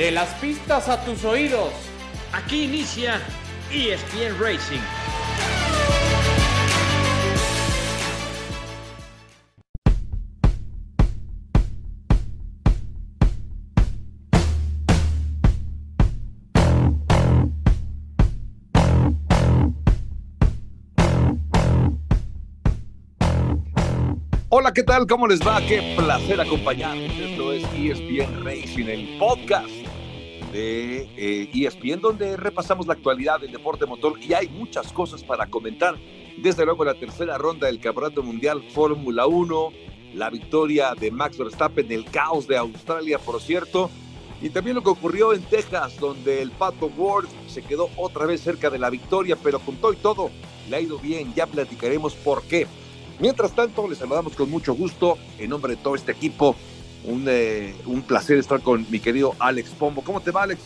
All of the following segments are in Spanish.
De las pistas a tus oídos. Aquí inicia ESPN Racing. Hola, ¿qué tal? ¿Cómo les va? Qué placer acompañarnos. Esto es ESPN Racing, el podcast de eh, ESPN, donde repasamos la actualidad del deporte motor y hay muchas cosas para comentar. Desde luego, la tercera ronda del Campeonato Mundial Fórmula 1, la victoria de Max Verstappen, el caos de Australia, por cierto, y también lo que ocurrió en Texas, donde el Pato Ward se quedó otra vez cerca de la victoria, pero con todo y todo le ha ido bien. Ya platicaremos por qué. Mientras tanto, les saludamos con mucho gusto en nombre de todo este equipo. Un, eh, un placer estar con mi querido Alex Pombo. ¿Cómo te va, Alex?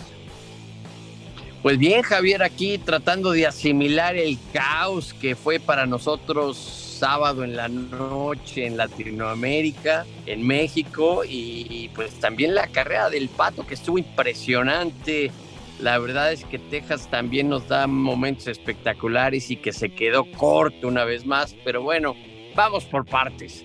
Pues bien, Javier, aquí tratando de asimilar el caos que fue para nosotros sábado en la noche en Latinoamérica, en México, y pues también la carrera del pato que estuvo impresionante. La verdad es que Texas también nos da momentos espectaculares y que se quedó corto una vez más, pero bueno, vamos por partes.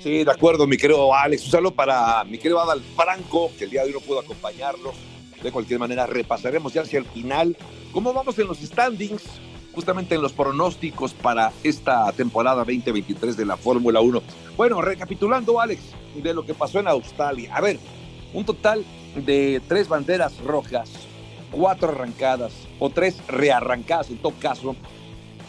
Sí, de acuerdo, mi querido Alex. Un saludo para mi querido Adal Franco, que el día de hoy no pudo acompañarnos. De cualquier manera, repasaremos ya hacia el final cómo vamos en los standings, justamente en los pronósticos para esta temporada 2023 de la Fórmula 1. Bueno, recapitulando, Alex, de lo que pasó en Australia. A ver, un total de tres banderas rojas, cuatro arrancadas o tres rearrancadas en todo caso.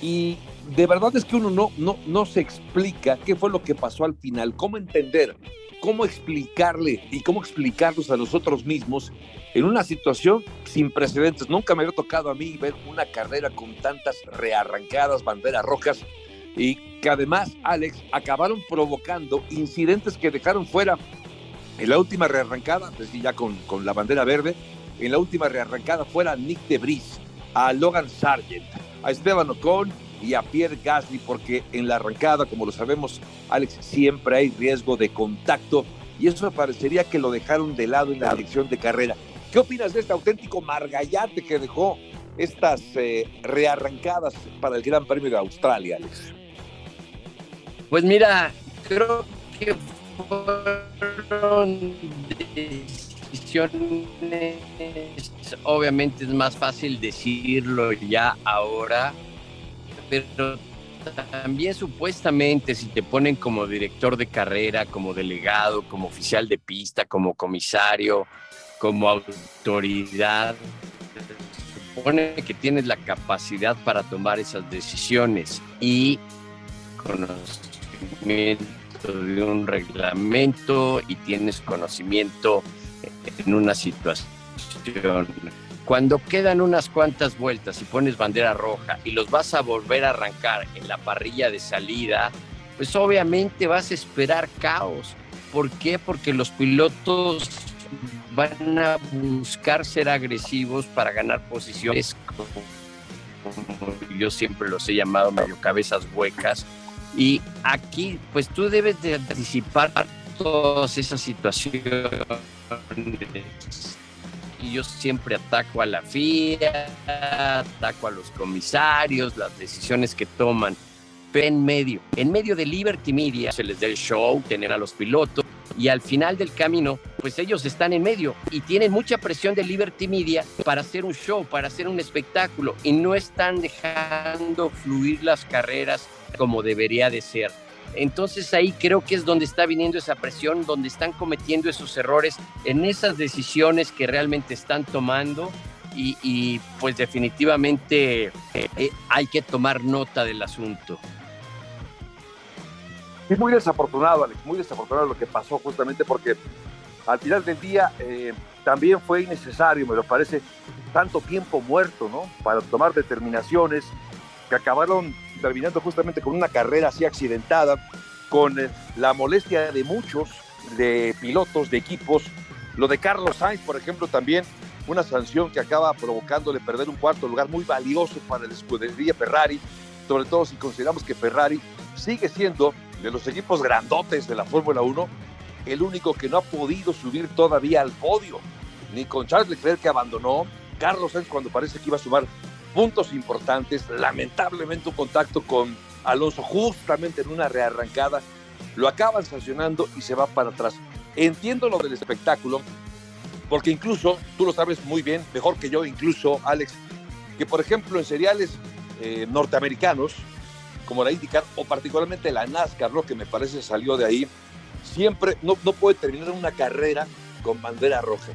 Y de verdad es que uno no, no, no se explica qué fue lo que pasó al final, cómo entender, cómo explicarle y cómo explicarlos a nosotros mismos en una situación sin precedentes. Nunca me había tocado a mí ver una carrera con tantas rearrancadas banderas rojas y que además, Alex, acabaron provocando incidentes que dejaron fuera en la última rearrancada, es decir, ya con, con la bandera verde, en la última rearrancada fuera Nick Debris, a Logan Sargent, a Esteban Ocon, y a Pierre Gasly, porque en la arrancada, como lo sabemos, Alex, siempre hay riesgo de contacto y eso parecería que lo dejaron de lado en la dirección de carrera. ¿Qué opinas de este auténtico margallate que dejó estas eh, rearrancadas para el Gran Premio de Australia, Alex? Pues mira, creo que fueron decisiones, obviamente es más fácil decirlo ya ahora, pero también supuestamente si te ponen como director de carrera, como delegado, como oficial de pista, como comisario, como autoridad, supone que tienes la capacidad para tomar esas decisiones y conocimiento de un reglamento y tienes conocimiento en una situación cuando quedan unas cuantas vueltas y pones bandera roja y los vas a volver a arrancar en la parrilla de salida, pues obviamente vas a esperar caos. ¿Por qué? Porque los pilotos van a buscar ser agresivos para ganar posiciones, como yo siempre los he llamado medio cabezas huecas. Y aquí, pues tú debes de anticipar todas esas situaciones y yo siempre ataco a la FIA, ataco a los comisarios, las decisiones que toman. Pero en medio, en medio de Liberty Media, se les da el show, tener a los pilotos y al final del camino, pues ellos están en medio y tienen mucha presión de Liberty Media para hacer un show, para hacer un espectáculo y no están dejando fluir las carreras como debería de ser. Entonces ahí creo que es donde está viniendo esa presión, donde están cometiendo esos errores en esas decisiones que realmente están tomando y, pues definitivamente eh, eh, hay que tomar nota del asunto. Es muy desafortunado, Alex, muy desafortunado lo que pasó justamente porque al final del día eh, también fue innecesario, me lo parece, tanto tiempo muerto, ¿no? Para tomar determinaciones que acabaron terminando justamente con una carrera así accidentada, con eh, la molestia de muchos, de pilotos, de equipos. Lo de Carlos Sainz, por ejemplo, también una sanción que acaba provocándole perder un cuarto lugar muy valioso para la escudería Ferrari, sobre todo si consideramos que Ferrari sigue siendo de los equipos grandotes de la Fórmula 1 el único que no ha podido subir todavía al podio. ni con Charles Leclerc que abandonó, Carlos Sainz cuando parece que iba a sumar puntos importantes, lamentablemente un contacto con Alonso justamente en una rearrancada, lo acaban sancionando y se va para atrás. Entiendo lo del espectáculo, porque incluso, tú lo sabes muy bien, mejor que yo incluso, Alex, que por ejemplo en seriales eh, norteamericanos, como la IndyCar o particularmente la NASCAR, lo que me parece salió de ahí, siempre no, no puede terminar una carrera con bandera roja.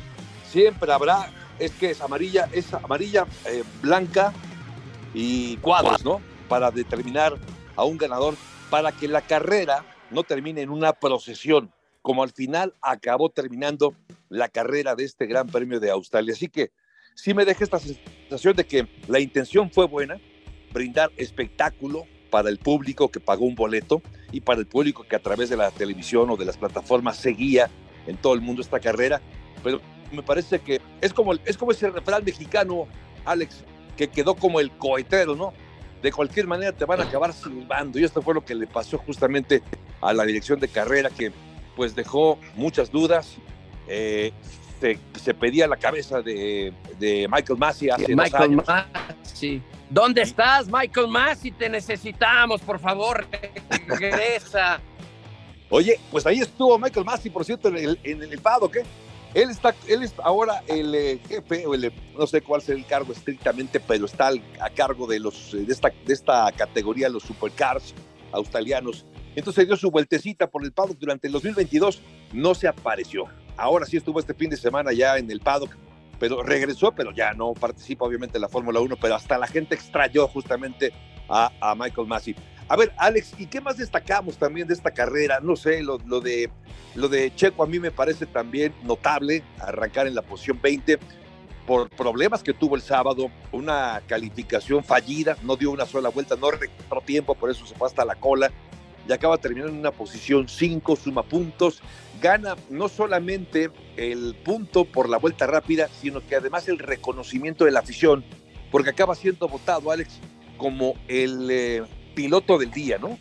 Siempre habrá, es que es amarilla, es amarilla, eh, blanca y cuadros, ¿no? Para determinar a un ganador, para que la carrera no termine en una procesión, como al final acabó terminando la carrera de este Gran Premio de Australia. Así que sí me deja esta sensación de que la intención fue buena, brindar espectáculo para el público que pagó un boleto y para el público que a través de la televisión o de las plataformas seguía en todo el mundo esta carrera, pero me parece que es como, es como ese refrán mexicano, Alex, que quedó como el cohetero, ¿no? De cualquier manera te van a acabar silbando y esto fue lo que le pasó justamente a la dirección de carrera que pues dejó muchas dudas, eh, se, se, pedía la cabeza de, de Michael Massey hace Michael Massey. ¿Dónde estás, Michael Massey? Te necesitamos, por favor, regresa. Oye, pues ahí estuvo Michael Massey, por cierto, en el, en el ¿eh? Él está, él es ahora el eh, jefe, o el, no sé cuál es el cargo estrictamente, pero está a cargo de, los, de, esta, de esta categoría, los supercars australianos. Entonces dio su vueltecita por el paddock durante el 2022, no se apareció. Ahora sí estuvo este fin de semana ya en el paddock, pero regresó, pero ya no participa obviamente en la Fórmula 1, pero hasta la gente extrayó justamente a, a Michael Massey. A ver, Alex, ¿y qué más destacamos también de esta carrera? No sé, lo, de, lo de Checo a mí me parece también notable, arrancar en la posición 20 por problemas que tuvo el sábado, una calificación fallida, no dio una sola vuelta, no recuperó tiempo, por eso se fue hasta la cola y acaba terminando en una posición 5, suma puntos, gana no solamente el punto por la vuelta rápida, sino que además el reconocimiento de la afición, porque acaba siendo votado, Alex, como el... Eh, piloto del día, ¿no?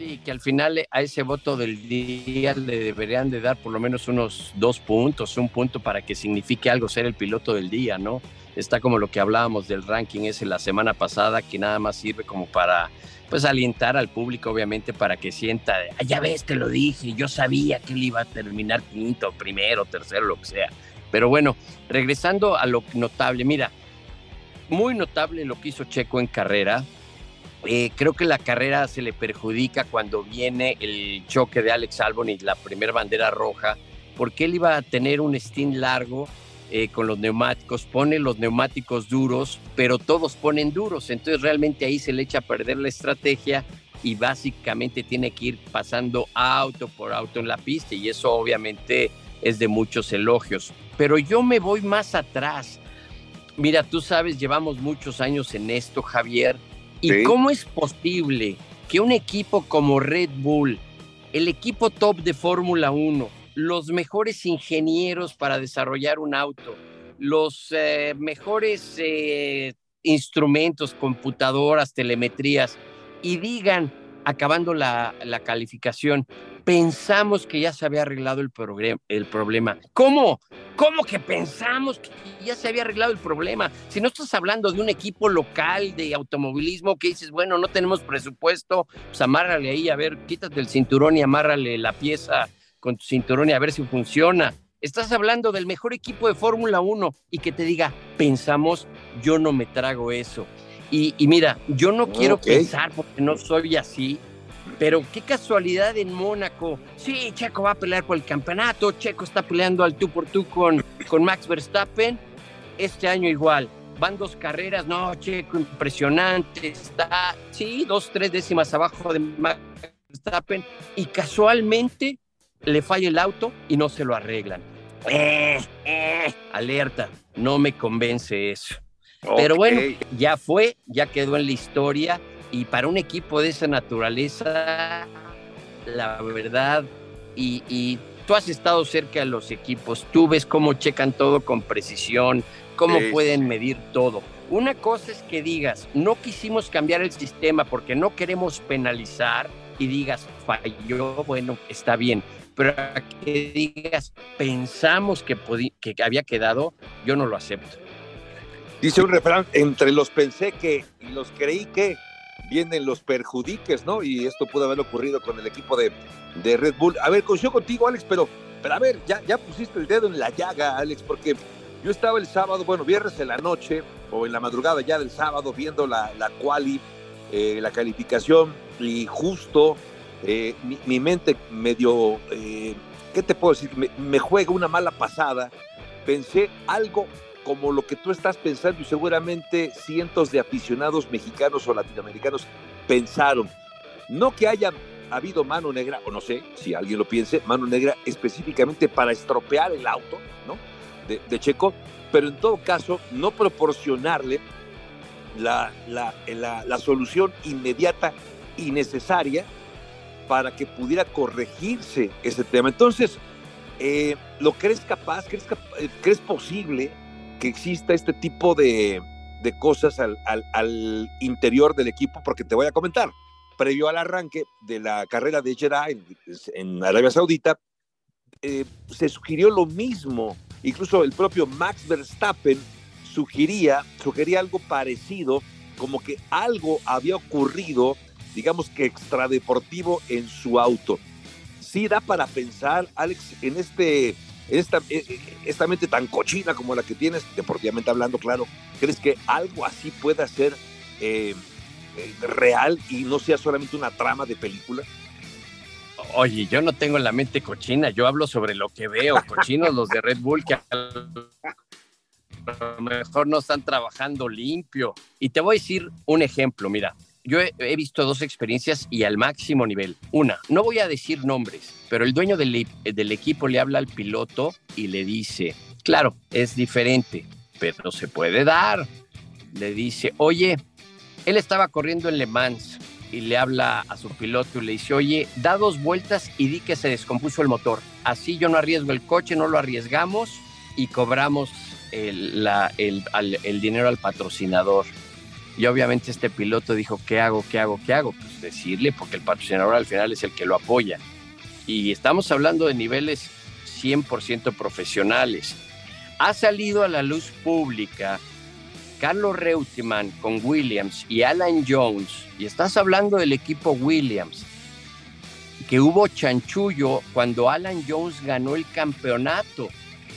Sí, que al final a ese voto del día le deberían de dar por lo menos unos dos puntos, un punto para que signifique algo ser el piloto del día, ¿no? Está como lo que hablábamos del ranking ese la semana pasada, que nada más sirve como para, pues, alientar al público, obviamente, para que sienta, ya ves, te lo dije, yo sabía que él iba a terminar quinto, primero, tercero, lo que sea. Pero bueno, regresando a lo notable, mira, muy notable lo que hizo Checo en carrera. Eh, creo que la carrera se le perjudica cuando viene el choque de Alex Albon y la primera bandera roja, porque él iba a tener un stint largo eh, con los neumáticos, pone los neumáticos duros, pero todos ponen duros, entonces realmente ahí se le echa a perder la estrategia y básicamente tiene que ir pasando auto por auto en la pista y eso obviamente es de muchos elogios. Pero yo me voy más atrás Mira, tú sabes, llevamos muchos años en esto, Javier. ¿Y sí. cómo es posible que un equipo como Red Bull, el equipo top de Fórmula 1, los mejores ingenieros para desarrollar un auto, los eh, mejores eh, instrumentos, computadoras, telemetrías, y digan, acabando la, la, calificación, pensamos que ya se había arreglado el, el, problema. ¿Cómo? ¿Cómo que pensamos que ya se había arreglado el problema? Si no estás hablando de un equipo local de automovilismo que dices, bueno, no tenemos presupuesto, pues amárrale ahí, a ver, quítate el cinturón y amárrale la pieza con tu cinturón y a ver si funciona. Estás hablando del mejor equipo de Fórmula 1 y que te diga, pensamos, yo no me trago eso. Y, y mira, yo no quiero okay. pensar porque no soy así, pero qué casualidad en Mónaco. Sí, Checo va a pelear por el campeonato, Checo está peleando al tú por tú con, con Max Verstappen. Este año igual, van dos carreras, no, Checo impresionante, está, sí, dos, tres décimas abajo de Max Verstappen y casualmente le falla el auto y no se lo arreglan. Eh, eh, alerta, no me convence eso. Okay. Pero bueno, ya fue, ya quedó en la historia y para un equipo de esa naturaleza, la verdad, y, y, tú has estado cerca de los equipos, tú ves cómo checan todo con precisión, cómo sí. pueden medir todo. Una cosa es que digas, no quisimos cambiar el sistema porque no queremos penalizar y digas, falló, bueno, está bien. Pero que digas, pensamos que, que había quedado, yo no lo acepto. Dice un refrán, entre los pensé que y los creí que vienen los perjudiques, ¿no? Y esto pudo haber ocurrido con el equipo de, de Red Bull. A ver, coincido contigo, Alex, pero, pero a ver, ya, ya pusiste el dedo en la llaga, Alex, porque yo estaba el sábado, bueno, viernes en la noche o en la madrugada ya del sábado viendo la, la quali, eh, la calificación y justo eh, mi, mente medio, eh, ¿qué te puedo decir? Me, me juega una mala pasada. Pensé algo como lo que tú estás pensando y seguramente cientos de aficionados mexicanos o latinoamericanos pensaron. No que haya habido mano negra, o no sé si alguien lo piense, mano negra específicamente para estropear el auto ¿no? de, Checo, pero en todo caso no proporcionarle la, la, la, solución inmediata y necesaria para que pudiera corregirse ese tema. Entonces, eh, ¿lo crees capaz? ¿Crees, eh, ¿Crees posible que exista este tipo de, cosas al, interior del equipo, porque te voy a comentar, previo al arranque de la carrera de Jeddah en, Arabia Saudita, eh, se sugirió lo mismo, incluso el propio Max Verstappen sugería, sugería algo parecido, como que algo había ocurrido, digamos que extradeportivo en su auto. Sí da para pensar, Alex, en este esta, e, e, esta mente tan cochina como la que tienes, deportivamente hablando, claro, ¿crees que algo así pueda ser eh, eh, real y no sea solamente una trama de película? Oye, yo no tengo la mente cochina, yo hablo sobre lo que veo, cochinos los de Red Bull que a lo mejor no están trabajando limpio. Y te voy a decir un ejemplo, mira, yo he, visto dos experiencias y al máximo nivel. Una, no voy a decir nombres, pero el dueño del, del equipo le habla al piloto y le dice, claro, es diferente, pero se puede dar. Le dice, oye, él estaba corriendo en Le Mans y le habla a su piloto y le dice, oye, da dos vueltas y di que se descompuso el motor. Así yo no arriesgo el coche, no lo arriesgamos y cobramos el dinero al patrocinador. Y obviamente este piloto dijo, ¿qué hago? ¿Qué hago? ¿Qué hago? Pues decirle, porque el patrocinador al final es el que lo apoya. Y estamos hablando de niveles 100% profesionales. Ha salido a la luz pública Carlos Reutemann con Williams y Alan Jones, y estás hablando del equipo Williams, que hubo chanchullo cuando Alan Jones ganó el campeonato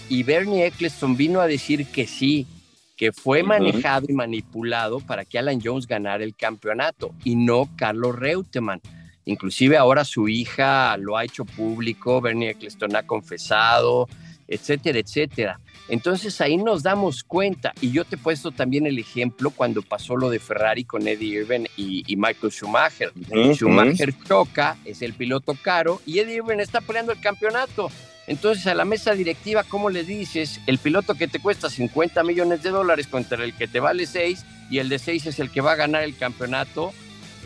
y Bernie Eccleston vino a decir que sí, que fue manejado y manipulado para que Alan Jones ganara el campeonato y no Carlos Reutemann. Inclusive ahora su hija lo ha hecho público, Bernie Eccleston ha confesado, etcétera, etcétera. Entonces ahí nos damos cuenta, y yo te he puesto también el ejemplo cuando pasó lo de Ferrari con Eddie Irvine y, Michael Schumacher. Schumacher choca, es el piloto caro, y Eddie Irvine está peleando el campeonato. Entonces a la mesa directiva, ¿cómo le dices? El piloto que te cuesta 50 millones de dólares contra el que te vale 6 y el de 6 es el que va a ganar el campeonato.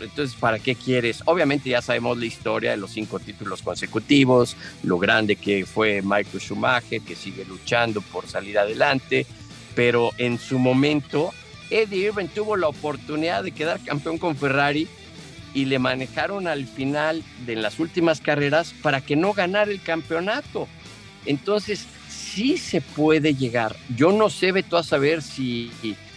Entonces, ¿para qué quieres? Obviamente ya sabemos la historia de los cinco títulos consecutivos, lo grande que fue Michael Schumacher, que sigue luchando por salir adelante, pero en su momento Eddie Irvine tuvo la oportunidad de quedar campeón con Ferrari y le manejaron al final de las últimas carreras para que no ganara el campeonato. Entonces, sí se puede llegar. Yo no sé, Beto, a saber si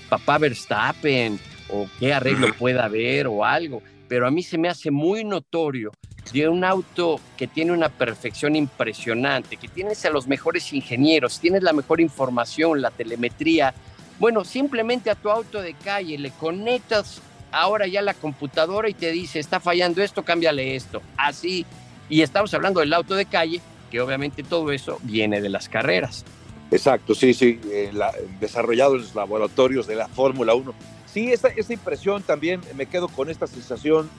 papá Verstappen o qué arreglo pueda haber o algo, pero a mí se me hace muy notorio de un auto que tiene una perfección impresionante, que tienes a los mejores ingenieros, tienes la mejor información, la telemetría. Bueno, simplemente a tu auto de calle le conectas ahora ya la computadora y te dice, está fallando esto, cámbiale esto. Así. Y estamos hablando del auto de calle, que obviamente todo eso viene de las carreras. Exacto, sí, sí, eh, desarrollado en los laboratorios de la Fórmula 1. Sí, esta, esta impresión también me quedo con esta sensación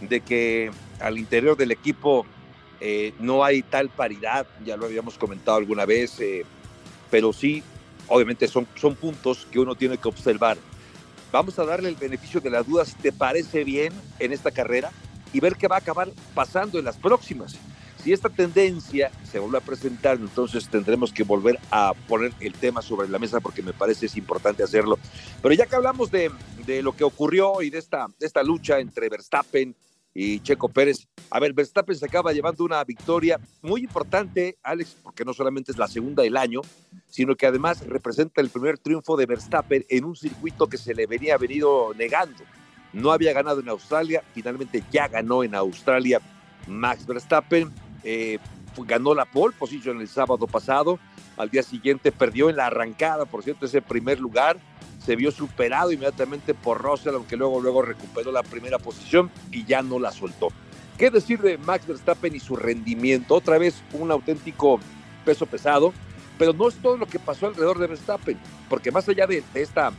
de que al interior del equipo eh, no hay tal paridad, ya lo habíamos comentado alguna vez, eh, pero sí, obviamente son, son puntos que uno tiene que observar Vamos a darle el beneficio de las dudas, si te parece bien, en esta carrera y ver qué va a acabar pasando en las próximas. Si esta tendencia se vuelve a presentar, entonces tendremos que volver a poner el tema sobre la mesa porque me parece es importante hacerlo. Pero ya que hablamos de, de lo que ocurrió y de esta, de esta lucha entre Verstappen y Checo Pérez. A ver, Verstappen se acaba llevando una victoria muy importante, Alex, porque no solamente es la segunda del año, sino que además representa el primer triunfo de Verstappen en un circuito que se le venía venido negando. No había ganado en Australia, finalmente ya ganó en Australia Max Verstappen. Eh, ganó la pole position el sábado pasado, al día siguiente perdió en la arrancada, por cierto, ese primer lugar, se vio superado inmediatamente por Russell, aunque luego, luego recuperó la primera posición y ya no la soltó. ¿Qué decir de Max Verstappen y su rendimiento? Otra vez un auténtico peso pesado, pero no es todo lo que pasó alrededor de Verstappen, porque más allá de, esta,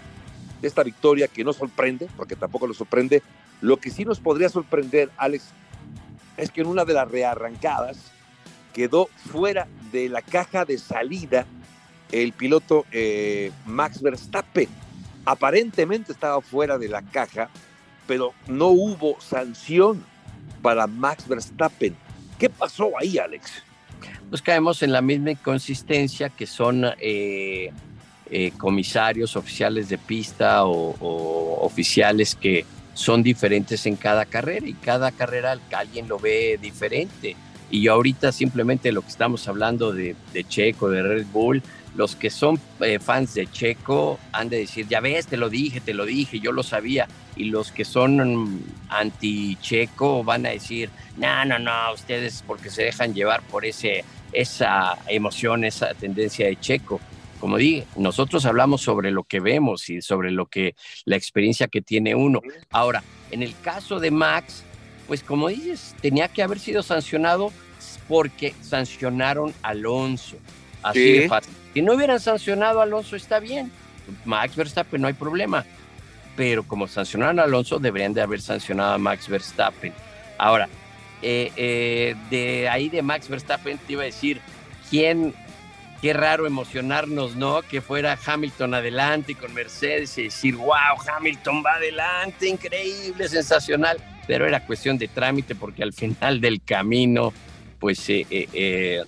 de esta victoria que no sorprende, porque tampoco lo sorprende, lo que sí nos podría sorprender, Alex, es que en una de las rearrancadas, quedó fuera de la caja de salida el piloto eh, Max Verstappen. Aparentemente estaba fuera de la caja, pero no hubo sanción para Max Verstappen. ¿Qué pasó ahí, Alex? Pues caemos en la misma inconsistencia que son eh, eh, comisarios, oficiales de pista o, o, oficiales que son diferentes en cada carrera y cada carrera alguien lo ve diferente. Y ahorita simplemente lo que estamos hablando de, Checo, de Red Bull, los que son eh, fans de Checo han de decir, ya ves, te lo dije, te lo dije, yo lo sabía. Y los que son anti-Checo van a decir, no, no, no, ustedes porque se dejan llevar por ese, esa emoción, esa tendencia de Checo. Como dije, nosotros hablamos sobre lo que vemos y sobre lo que la experiencia que tiene uno. Ahora, en el caso de Max, pues como dices, tenía que haber sido sancionado porque sancionaron a Alonso. Así de fácil. Si no hubieran sancionado a Alonso, está bien. Max Verstappen no hay problema. Pero como sancionaron a Alonso, deberían de haber sancionado a Max Verstappen. Ahora, eh, eh, de ahí de Max Verstappen te iba a decir, ¿quién, qué raro emocionarnos, ¿no? Que fuera Hamilton adelante con Mercedes y decir, wow, Hamilton va adelante, increíble, sensacional pero era cuestión de trámite porque al final del camino, pues eh,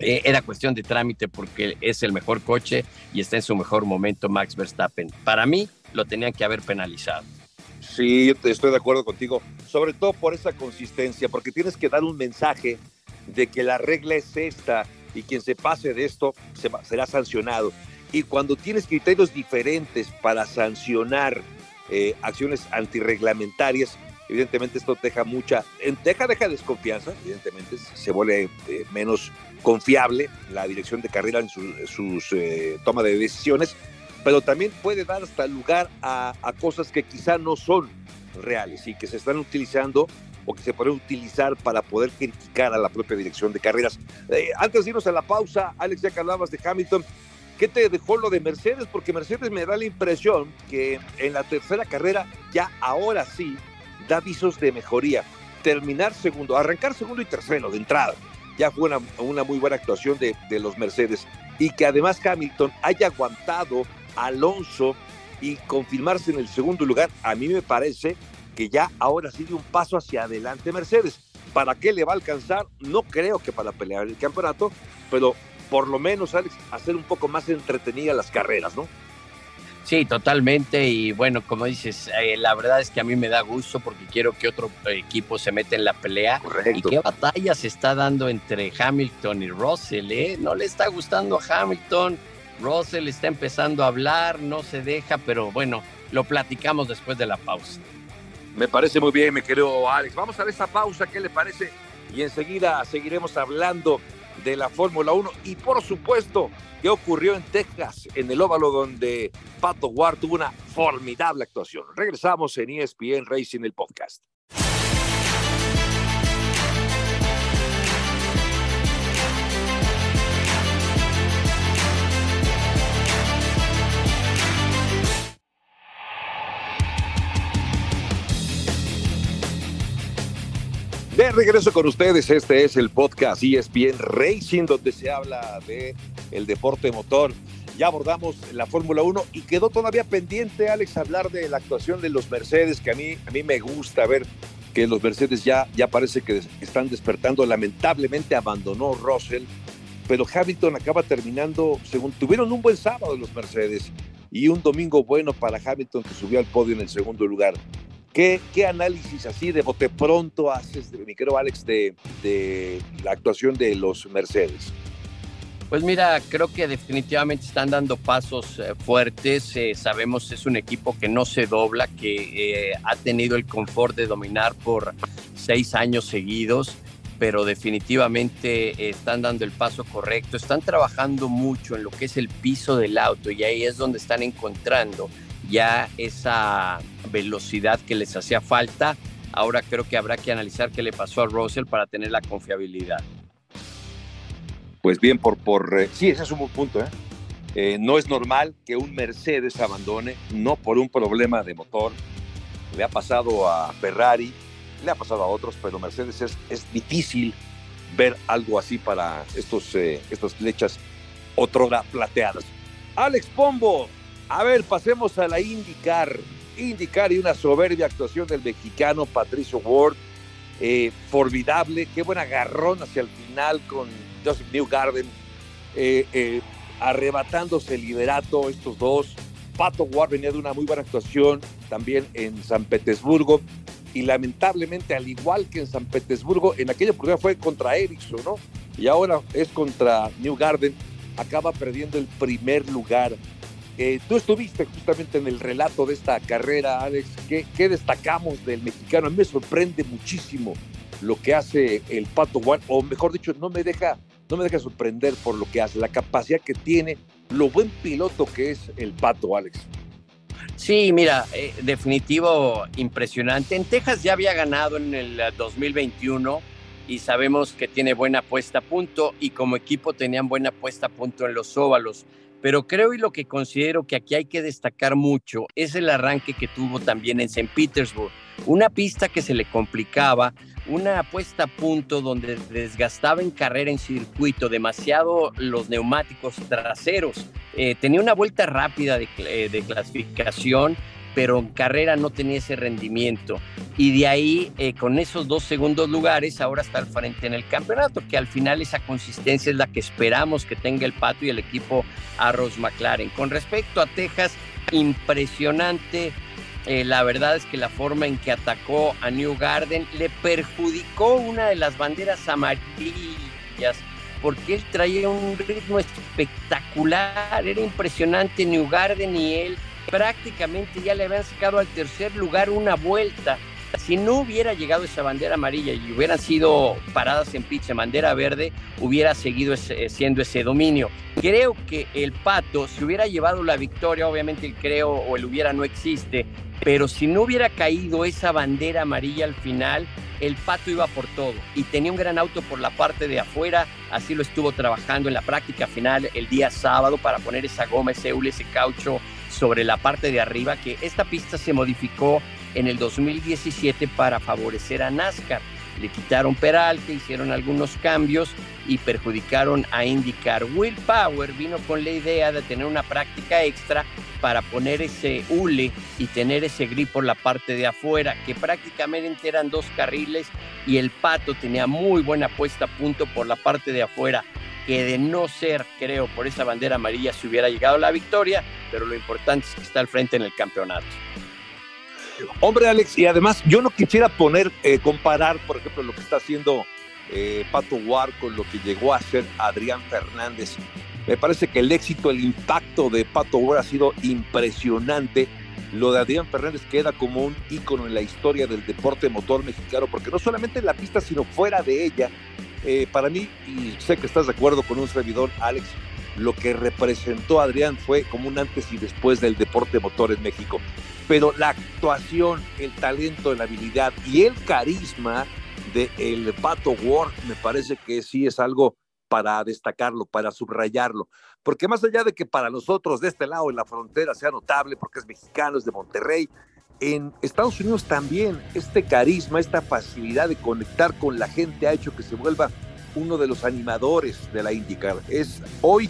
eh, eh, era cuestión de trámite porque es el mejor coche y está en su mejor momento Max Verstappen. Para mí lo tenían que haber penalizado. Sí, estoy de acuerdo contigo, sobre todo por esa consistencia, porque tienes que dar un mensaje de que la regla es esta y quien se pase de esto será sancionado. Y cuando tienes criterios diferentes para sancionar acciones antirreglamentarios, Evidentemente esto deja mucha, deja, deja desconfianza, evidentemente se vuelve eh, menos confiable la dirección de carrera en sus eh, toma de decisiones, pero también puede dar hasta lugar a, cosas que quizá no son reales y que se están utilizando o que se pueden utilizar para poder criticar a la propia dirección de carreras. Eh, antes de irnos a la pausa, Alex, ya que hablabas de Hamilton, ¿qué te dejó lo de Mercedes? Porque Mercedes me da la impresión que en la tercera carrera, ya ahora sí, da avisos de mejoría. Terminar segundo, arrancar segundo y tercero de entrada. Ya fue una, muy buena actuación de, los Mercedes. Y que además Hamilton haya aguantado Alonso y confirmarse en el segundo lugar, a mí me parece que ya ahora sigue un paso hacia adelante Mercedes. ¿Para qué le va a alcanzar? No creo que para pelear el campeonato, pero por lo menos, Alex, hacer un poco más entretenidas las carreras, ¿no? Sí, totalmente. Y bueno, como dices, eh, la verdad es que a mí me da gusto porque quiero que otro equipo se meta en la pelea. Y qué batalla se está dando entre Hamilton y Russell, ¿eh? No le está gustando a Hamilton. Russell está empezando a hablar, no se deja, pero bueno, lo platicamos después de la pausa. Me parece muy bien, me querido Alex. Vamos a ver esa pausa, ¿qué le parece? Y enseguida seguiremos hablando de la Fórmula 1 y por supuesto qué ocurrió en Texas, en el óvalo donde Pato Ward tuvo una formidable actuación. Regresamos en ESPN Racing, el podcast. Regreso con ustedes, este es el podcast ESPN Racing, donde se habla de el deporte motor. Ya abordamos la Fórmula 1 y quedó todavía pendiente, Alex, hablar de la actuación de los Mercedes, que a mí, a mí me gusta ver que los Mercedes ya, ya parece que están despertando. Lamentablemente abandonó Russell, pero Hamilton acaba terminando, según tuvieron un buen sábado los Mercedes y un domingo bueno para Hamilton que subió al podio en el segundo lugar. ¿Qué, ¿Qué, análisis así de bote pronto haces, mi querido Alex, de, de la actuación de los Mercedes? Pues mira, creo que definitivamente están dando pasos eh, fuertes. Eh, sabemos es un equipo que no se dobla, que eh, ha tenido el confort de dominar por seis años seguidos, pero definitivamente están dando el paso correcto. Están trabajando mucho en lo que es el piso del auto y ahí es donde están encontrando ya esa velocidad que les hacía falta. Ahora creo que habrá que analizar qué le pasó a Russell para tener la confiabilidad pues bien, por, por eh, sí, ese es un buen punto. ¿eh? ¿eh? no es normal que un Mercedes abandone, no por un problema de motor. Le ha pasado a Ferrari, le ha pasado a otros, pero Mercedes es, es difícil ver algo así para estos, estas flechas otrora plateadas. Alex Pombo, a ver, pasemos a la IndyCar. IndyCar y una soberbia actuación del mexicano Patricio Ward. formidable, qué buen agarrón hacia el final con Joseph Newgarden, eh, eh, arrebatándose el liderato estos dos. Pato Ward venía de una muy buena actuación también en San Petersburgo y lamentablemente, al igual que en San Petersburgo, en aquella oportunidad fue contra Ericsson, ¿no? Y ahora es contra New Garden, acaba perdiendo el primer lugar. Eh, tú estuviste justamente en el relato de esta carrera, Alex. ¿Qué, ¿Qué, destacamos del mexicano? A mí me sorprende muchísimo lo que hace el Pato Ward, o mejor dicho, no me deja no me deja sorprender por lo que hace, la capacidad que tiene, lo buen piloto que es el Pato, Alex. Sí, mira, eh, definitivo, impresionante. En Texas ya había ganado en el 2021 eh, y sabemos que tiene buena puesta a punto y como equipo tenían buena puesta a punto en los óvalos. Pero creo y lo que considero que aquí hay que destacar mucho es el arranque que tuvo también en St. Petersburg. Una pista que se le complicaba, una puesta a punto donde desgastaba en carrera en circuito demasiado los neumáticos traseros. Eh, tenía una vuelta rápida de, eh, de, clasificación, pero en carrera no tenía ese rendimiento. Y de ahí, eh, con esos dos segundos lugares, ahora está al frente en el campeonato, que al final esa consistencia es la que esperamos que tenga el Pato y el equipo Arrows McLaren. Con respecto a Texas, impresionante eh, la verdad es que la forma en que atacó a New Garden le perjudicó una de las banderas amarillas porque él traía un ritmo espectacular, era impresionante New Garden y él prácticamente ya le habían sacado al tercer lugar una vuelta. Si no hubiera llegado esa bandera amarilla y hubieran sido paradas en pitch bandera verde, hubiera seguido siendo ese dominio. Creo que el Pato, si hubiera llevado la victoria, obviamente el creo o el hubiera no existe, pero si no hubiera caído esa bandera amarilla al final, el Pato iba por todo y tenía un gran auto por la parte de afuera, así lo estuvo trabajando en la práctica final el día sábado para poner esa goma, ese hule, ese caucho sobre la parte de arriba, que esta pista se modificó en el 2017 para favorecer a NASCAR. Le quitaron Peralte, hicieron algunos cambios y perjudicaron a IndyCar. Will Power vino con la idea de tener una práctica extra para poner ese hule y tener ese grip por la parte de afuera, que prácticamente eran dos carriles y el pato tenía muy buena puesta a punto por la parte de afuera que de no ser, creo, por esa bandera amarilla se hubiera llegado la victoria, pero lo importante es que está al frente en el campeonato. Hombre, Alex, y además yo no quisiera poner, eh, comparar, por ejemplo, lo que está haciendo eh, Pato War con lo que llegó a hacer Adrián Fernández. Me parece que el éxito, el impacto de Pato War ha sido impresionante. Lo de Adrián Fernández queda como un ícono en la historia del deporte motor mexicano, porque no solamente en la pista, sino fuera de ella. Eh, para mí, y sé que estás de acuerdo con un servidor, Alex, lo que representó Adrián fue como un antes y después del deporte motor en México. Pero la actuación, el talento, la habilidad y el carisma de el Pato Ward me parece que sí es algo para destacarlo, para subrayarlo. Porque más allá de que para nosotros de este lado en la frontera sea notable, porque es mexicano, es de Monterrey, en Estados Unidos también este carisma, esta facilidad de conectar con la gente ha hecho que se vuelva uno de los animadores de la IndyCar. Es hoy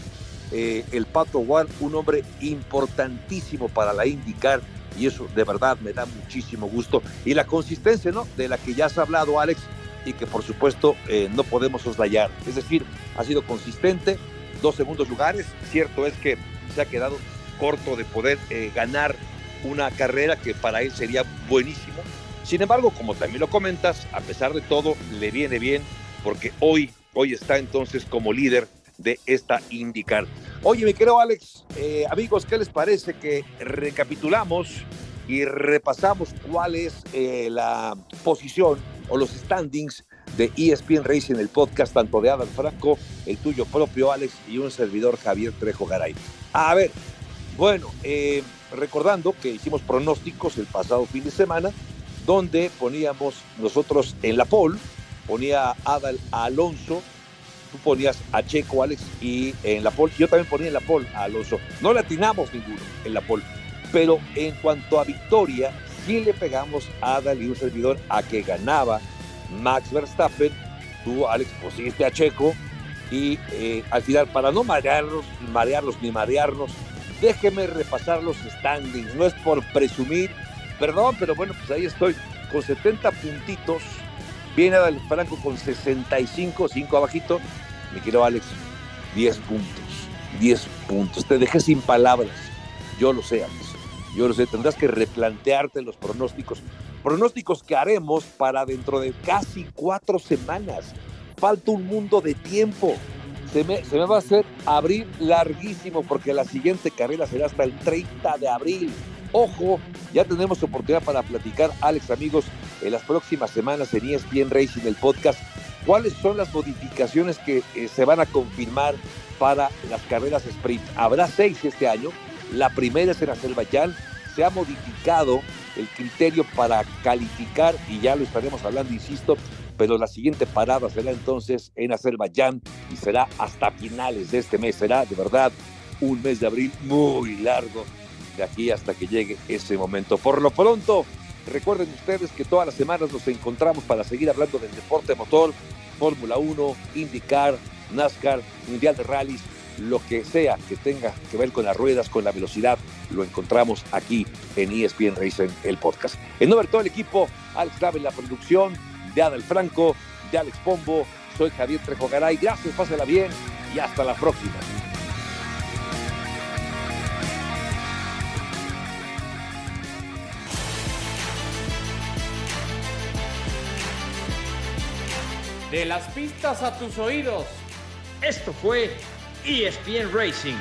eh, el Pato Ward un hombre importantísimo para la IndyCar y eso de verdad me da muchísimo gusto. Y la consistencia, ¿no? De la que ya has hablado, Alex, y que por supuesto eh, no podemos soslayar. Es decir, ha sido consistente, dos segundos lugares. Cierto es que se ha quedado corto de poder eh, ganar una carrera que para él sería buenísimo. Sin embargo, como también lo comentas, a pesar de todo, le viene bien porque hoy, hoy está entonces como líder de esta IndyCar. Oye, mi querido Alex, eh, amigos, ¿qué les parece que recapitulamos y repasamos cuál es eh, la posición o los standings de ESPN Racing, el podcast tanto de Adam Franco, el tuyo propio Alex y un servidor Javier Trejo Garay. A ver, bueno, eh, recordando que hicimos pronósticos el pasado fin de semana, donde poníamos nosotros en la pole, ponía Adal a Alonso, tú ponías a Checo, Alex, y en la pole, yo también ponía en la pole a Alonso. No le atinamos ninguno en la pole, pero en cuanto a victoria, sí le pegamos a Adal y un servidor a que ganaba Max Verstappen. Tú, Alex, pusiste a Checo y eh, al final, para no marearlos, marearlos ni marearnos, déjeme repasar los standings. No es por presumir, perdón, pero bueno, pues ahí estoy con 70 puntitos. Viene Adal Franco con 65, 5 abajito. Me quiero Alex, 10 puntos. 10 puntos. Te dejé sin palabras. Yo lo sé, Alex. Yo lo sé. Tendrás que replantearte los pronósticos. Pronósticos que haremos para dentro de casi cuatro semanas. Falta un mundo de tiempo. Se me, va a hacer abril larguísimo porque la siguiente carrera será hasta el 30 de abril. Ojo, ya tenemos oportunidad para platicar, Alex, amigos, en las próximas semanas en ESPN Racing, el podcast, cuáles son las modificaciones que eh, se van a confirmar para las carreras sprint. Habrá seis este año. La primera es en Azerbaiyán. Se ha modificado el criterio para calificar y ya lo estaremos hablando, insisto, pero la siguiente parada será entonces en Azerbaiyán y será hasta finales de este mes. Será de verdad un mes de abril muy largo de aquí hasta que llegue ese momento. Por lo pronto, recuerden ustedes que todas las semanas nos encontramos para seguir hablando del deporte motor, Fórmula 1, IndyCar, NASCAR, Mundial de Rallys, lo que sea que tenga que ver con las ruedas, con la velocidad, lo encontramos aquí en ESPN Racing, el podcast. En nombre de todo el equipo, Alex Grave en la producción, de Adel Franco, de Alex Pombo, soy Javier Trejo Garay. Gracias, pásela bien y hasta la próxima. De las pistas a tus oídos. Esto fue ESPN Racing